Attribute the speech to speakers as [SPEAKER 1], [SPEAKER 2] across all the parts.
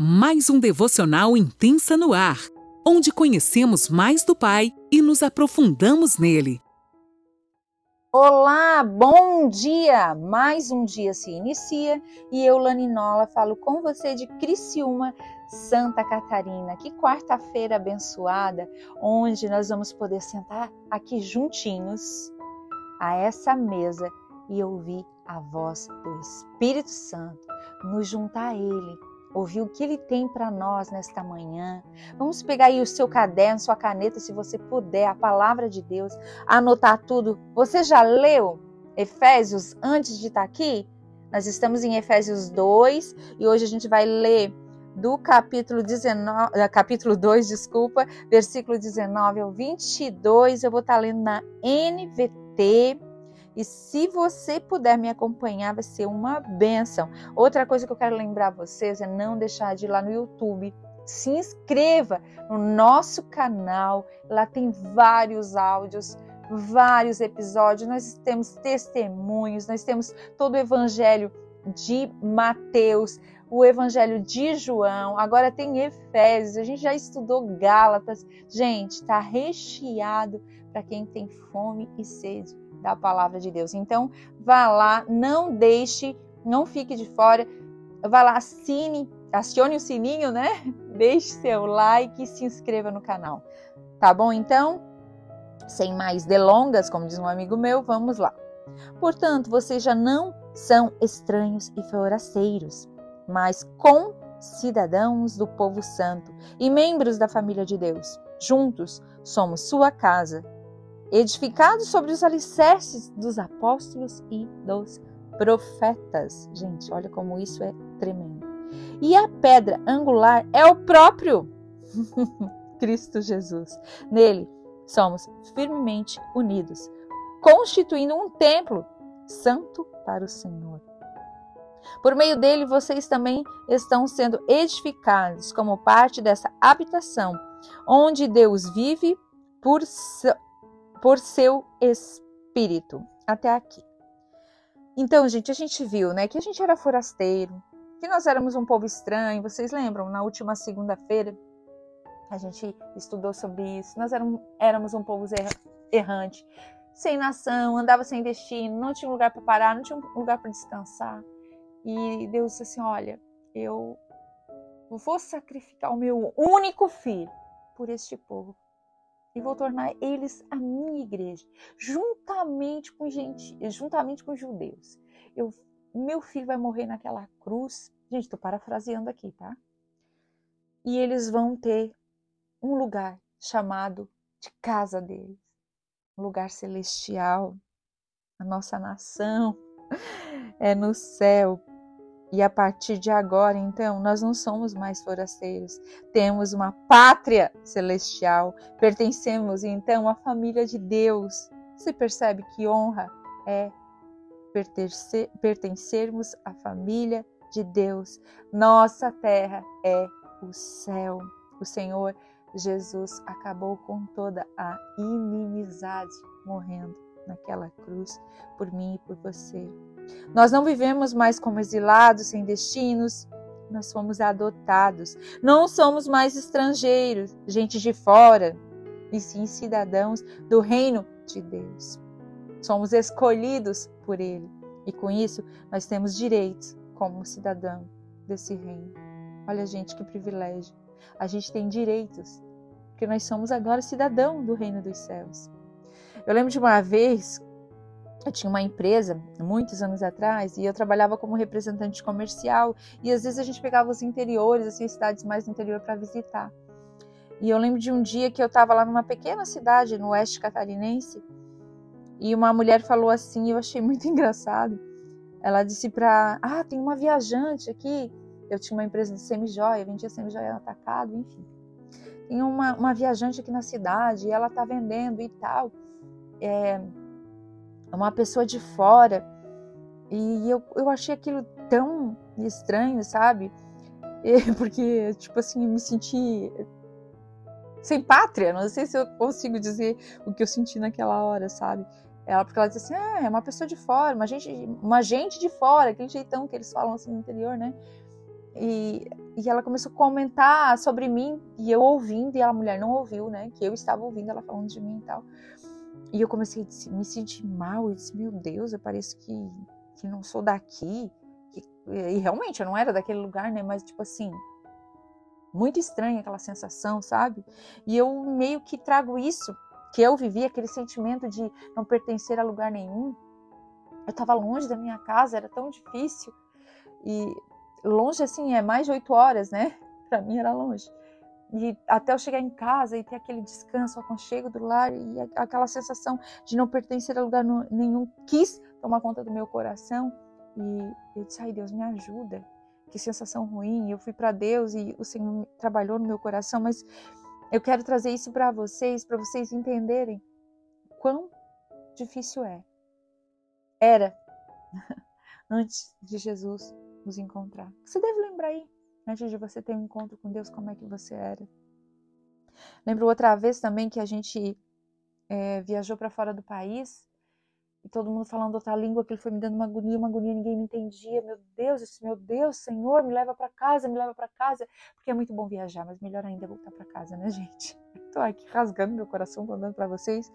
[SPEAKER 1] mais um devocional intensa no ar, onde conhecemos mais do Pai e nos aprofundamos nele.
[SPEAKER 2] Olá, bom dia! Mais um dia se inicia e eu, Laninola, falo com você de Criciúma, Santa Catarina. Que quarta-feira abençoada, onde nós vamos poder sentar aqui juntinhos a essa mesa e ouvir a voz do Espírito Santo, nos juntar a Ele ouvir o que ele tem para nós nesta manhã. Vamos pegar aí o seu caderno, sua caneta, se você puder, a palavra de Deus, anotar tudo. Você já leu Efésios antes de estar tá aqui? Nós estamos em Efésios 2 e hoje a gente vai ler do capítulo 19, eh, capítulo 2, desculpa, versículo 19 ao 22. Eu vou estar tá lendo na NVT e se você puder me acompanhar, vai ser uma benção. Outra coisa que eu quero lembrar vocês é não deixar de ir lá no YouTube. Se inscreva no nosso canal. Lá tem vários áudios, vários episódios. Nós temos testemunhos, nós temos todo o evangelho de Mateus, o Evangelho de João, agora tem Efésios, a gente já estudou Gálatas. Gente, está recheado para quem tem fome e sede da palavra de Deus. Então, vá lá, não deixe, não fique de fora. Vá lá, assine, acione o sininho, né? Deixe seu like e se inscreva no canal. Tá bom? Então, sem mais delongas, como diz um amigo meu, vamos lá. Portanto, vocês já não são estranhos e forasteiros, mas cidadãos do povo santo e membros da família de Deus. Juntos somos sua casa edificado sobre os alicerces dos apóstolos e dos profetas. Gente, olha como isso é tremendo. E a pedra angular é o próprio Cristo Jesus. Nele somos firmemente unidos, constituindo um templo santo para o Senhor. Por meio dele, vocês também estão sendo edificados como parte dessa habitação, onde Deus vive por, por seu espírito. Até aqui. Então, gente, a gente viu, né, que a gente era forasteiro, que nós éramos um povo estranho. Vocês lembram? Na última segunda-feira a gente estudou sobre isso. Nós éramos, éramos um povo errante, sem nação, andava sem destino, não tinha lugar para parar, não tinha lugar para descansar. E Deus disse assim: Olha, eu vou sacrificar o meu único filho por este povo e vou tornar eles a minha igreja, juntamente com gente, juntamente com judeus. Eu, meu filho vai morrer naquela cruz. Gente, estou parafraseando aqui, tá? E eles vão ter um lugar chamado de casa deles, um lugar celestial. A nossa nação é no céu. E a partir de agora, então, nós não somos mais forasteiros. Temos uma pátria celestial. Pertencemos, então, à família de Deus. Você percebe que honra é pertencer, pertencermos à família de Deus. Nossa terra é o céu. O Senhor Jesus acabou com toda a inimizade morrendo naquela cruz por mim e por você. Nós não vivemos mais como exilados, sem destinos, nós fomos adotados. Não somos mais estrangeiros, gente de fora, e sim cidadãos do reino de Deus. Somos escolhidos por Ele e com isso nós temos direitos como cidadão desse reino. Olha, gente, que privilégio. A gente tem direitos, porque nós somos agora cidadão do reino dos céus. Eu lembro de uma vez, eu tinha uma empresa, muitos anos atrás, e eu trabalhava como representante comercial, e às vezes a gente pegava os interiores, assim, cidades mais do interior para visitar. E eu lembro de um dia que eu estava lá numa pequena cidade no oeste catarinense, e uma mulher falou assim, eu achei muito engraçado. Ela disse para, ah, tem uma viajante aqui. Eu tinha uma empresa de semijoia, vendia semijoia atacado, enfim. Tem uma, uma viajante aqui na cidade e ela tá vendendo e tal é, uma pessoa de fora. E eu, eu achei aquilo tão estranho, sabe? E, porque, tipo assim, eu me senti sem pátria. Não sei se eu consigo dizer o que eu senti naquela hora, sabe? Ela, porque ela disse assim: ah, é uma pessoa de fora, uma gente, uma gente de fora, aquele jeitão que eles falam assim no interior, né? E e ela começou a comentar sobre mim e eu ouvindo e a mulher não ouviu, né? Que eu estava ouvindo ela falando de mim e tal. E eu comecei a me sentir mal. Eu disse, meu Deus, eu pareço que, que não sou daqui. Que, e realmente eu não era daquele lugar, né? Mas tipo assim, muito estranha aquela sensação, sabe? E eu meio que trago isso, que eu vivi aquele sentimento de não pertencer a lugar nenhum. Eu estava longe da minha casa, era tão difícil. E longe assim, é mais de oito horas, né? Para mim era longe. E até eu chegar em casa e ter aquele descanso, o aconchego do lar e aquela sensação de não pertencer a lugar nenhum, quis tomar conta do meu coração. E eu disse, ai Deus, me ajuda que sensação ruim. Eu fui para Deus e o Senhor trabalhou no meu coração, mas eu quero trazer isso para vocês, para vocês entenderem quão difícil é. Era antes de Jesus nos encontrar. Você deve lembrar aí, antes de você ter um encontro com Deus, como é que você era. Lembro outra vez também que a gente é, viajou para fora do país e todo mundo falando outra língua, que ele foi me dando uma agonia, uma agonia, ninguém me entendia. Meu Deus, disse, meu Deus, Senhor, me leva para casa, me leva para casa, porque é muito bom viajar, mas melhor ainda é voltar para casa, né, gente? Estou aqui rasgando meu coração contando para vocês,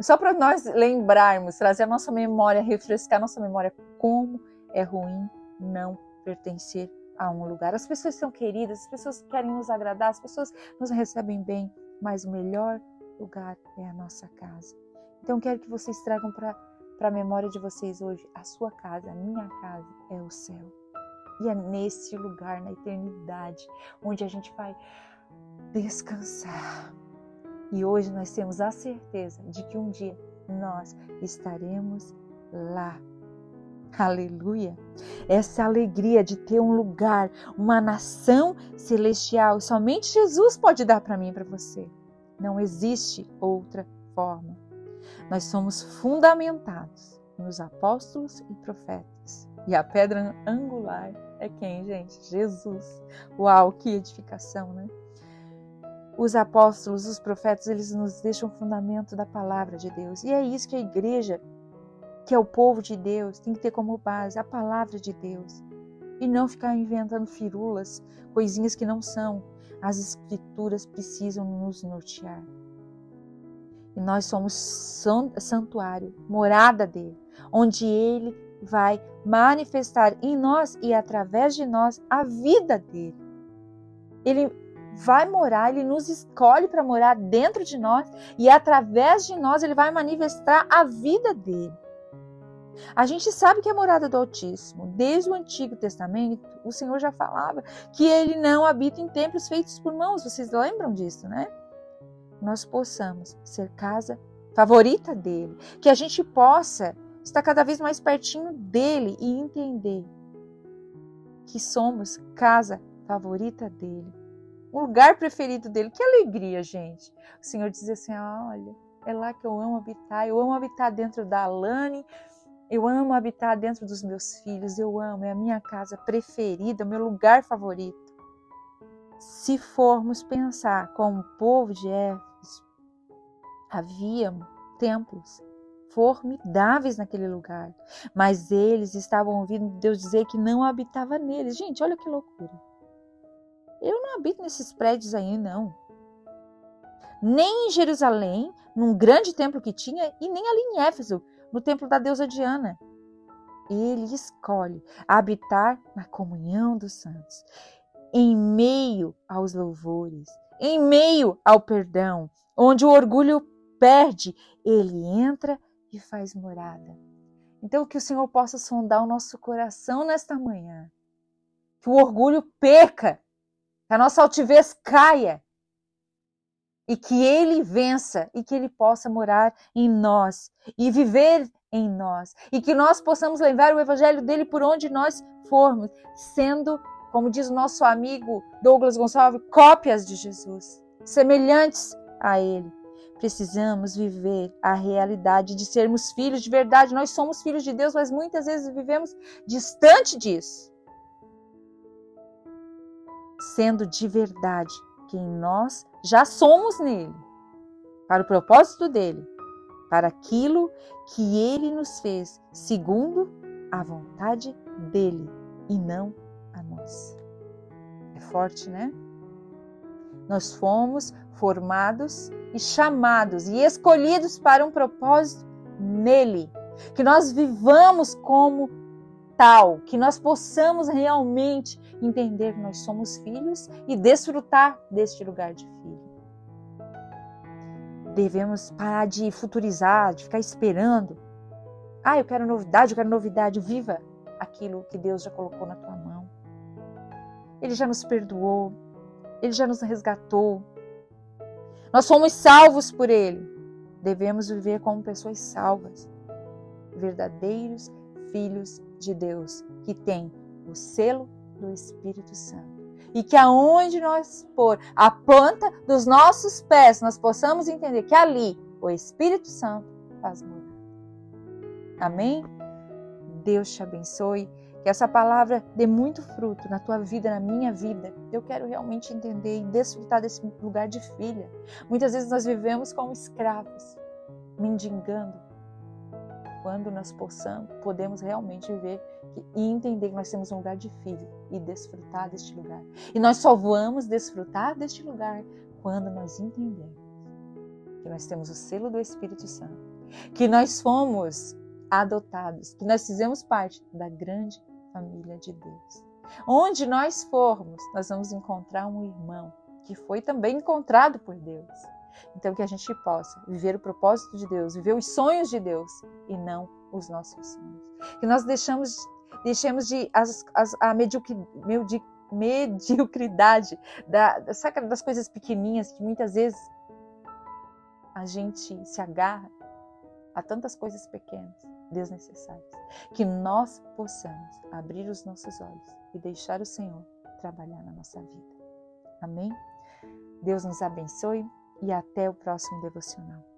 [SPEAKER 2] só para nós lembrarmos, trazer a nossa memória, refrescar a nossa memória como é ruim não pertencer a um lugar. As pessoas são queridas, as pessoas querem nos agradar, as pessoas nos recebem bem, mas o melhor lugar é a nossa casa. Então quero que vocês tragam para a memória de vocês hoje, a sua casa, a minha casa é o céu. E é nesse lugar, na eternidade, onde a gente vai descansar. E hoje nós temos a certeza de que um dia nós estaremos lá. Aleluia! Essa alegria de ter um lugar, uma nação celestial, somente Jesus pode dar para mim e para você. Não existe outra forma. Nós somos fundamentados nos apóstolos e profetas. E a pedra angular é quem, gente? Jesus. Uau, que edificação, né? Os apóstolos, os profetas, eles nos deixam o fundamento da palavra de Deus. E é isso que a igreja, que é o povo de Deus, tem que ter como base a palavra de Deus. E não ficar inventando firulas, coisinhas que não são. As escrituras precisam nos nortear. E nós somos santuário, morada dele, onde ele vai manifestar em nós e através de nós a vida dele. Ele vai morar, ele nos escolhe para morar dentro de nós e através de nós ele vai manifestar a vida dele. A gente sabe que é morada do Altíssimo. Desde o Antigo Testamento, o Senhor já falava que ele não habita em templos feitos por mãos. Vocês lembram disso, né? nós possamos ser casa favorita dele, que a gente possa estar cada vez mais pertinho dele e entender que somos casa favorita dele, o lugar preferido dele. Que alegria, gente! O Senhor diz assim: olha, é lá que eu amo habitar, eu amo habitar dentro da Alane, eu amo habitar dentro dos meus filhos, eu amo, é a minha casa preferida, o meu lugar favorito. Se formos pensar como o povo de Éfeso, Havia templos formidáveis naquele lugar, mas eles estavam ouvindo Deus dizer que não habitava neles. Gente, olha que loucura. Eu não habito nesses prédios aí, não. Nem em Jerusalém, num grande templo que tinha, e nem ali em Éfeso, no templo da deusa Diana. Ele escolhe habitar na comunhão dos santos, em meio aos louvores, em meio ao perdão, onde o orgulho perde, ele entra e faz morada. Então, que o Senhor possa sondar o nosso coração nesta manhã. Que o orgulho perca, que a nossa altivez caia e que ele vença e que ele possa morar em nós e viver em nós e que nós possamos levar o evangelho dele por onde nós formos, sendo, como diz o nosso amigo Douglas Gonçalves, cópias de Jesus, semelhantes a ele. Precisamos viver a realidade de sermos filhos de verdade. Nós somos filhos de Deus, mas muitas vezes vivemos distante disso. Sendo de verdade quem nós já somos nele, para o propósito dele, para aquilo que ele nos fez, segundo a vontade dele e não a nossa. É forte, né? Nós fomos formados e chamados e escolhidos para um propósito nele. Que nós vivamos como tal, que nós possamos realmente entender que nós somos filhos e desfrutar deste lugar de filho. Devemos parar de futurizar, de ficar esperando. Ah, eu quero novidade, eu quero novidade. Viva aquilo que Deus já colocou na tua mão. Ele já nos perdoou, ele já nos resgatou. Nós somos salvos por ele. Devemos viver como pessoas salvas, verdadeiros filhos de Deus, que têm o selo do Espírito Santo. E que aonde nós pôr a planta dos nossos pés, nós possamos entender que ali o Espírito Santo faz morada. Amém? Deus te abençoe. Que essa palavra dê muito fruto na tua vida, na minha vida. Eu quero realmente entender e desfrutar desse lugar de filha. Muitas vezes nós vivemos como escravos, mendigando. Quando nós possamos, podemos realmente viver e entender que nós temos um lugar de filho e desfrutar deste lugar. E nós só vamos desfrutar deste lugar quando nós entendemos que nós temos o selo do Espírito Santo, que nós fomos adotados, que nós fizemos parte da grande família de Deus. Onde nós formos, nós vamos encontrar um irmão que foi também encontrado por Deus. Então, que a gente possa viver o propósito de Deus, viver os sonhos de Deus e não os nossos sonhos. Que nós deixamos, deixemos de as, as, a mediocri, mediocridade da, das coisas pequenininhas que muitas vezes a gente se agarra a tantas coisas pequenas desnecessárias. Que nós possamos abrir os nossos olhos e deixar o Senhor trabalhar na nossa vida. Amém? Deus nos abençoe e até o próximo devocional.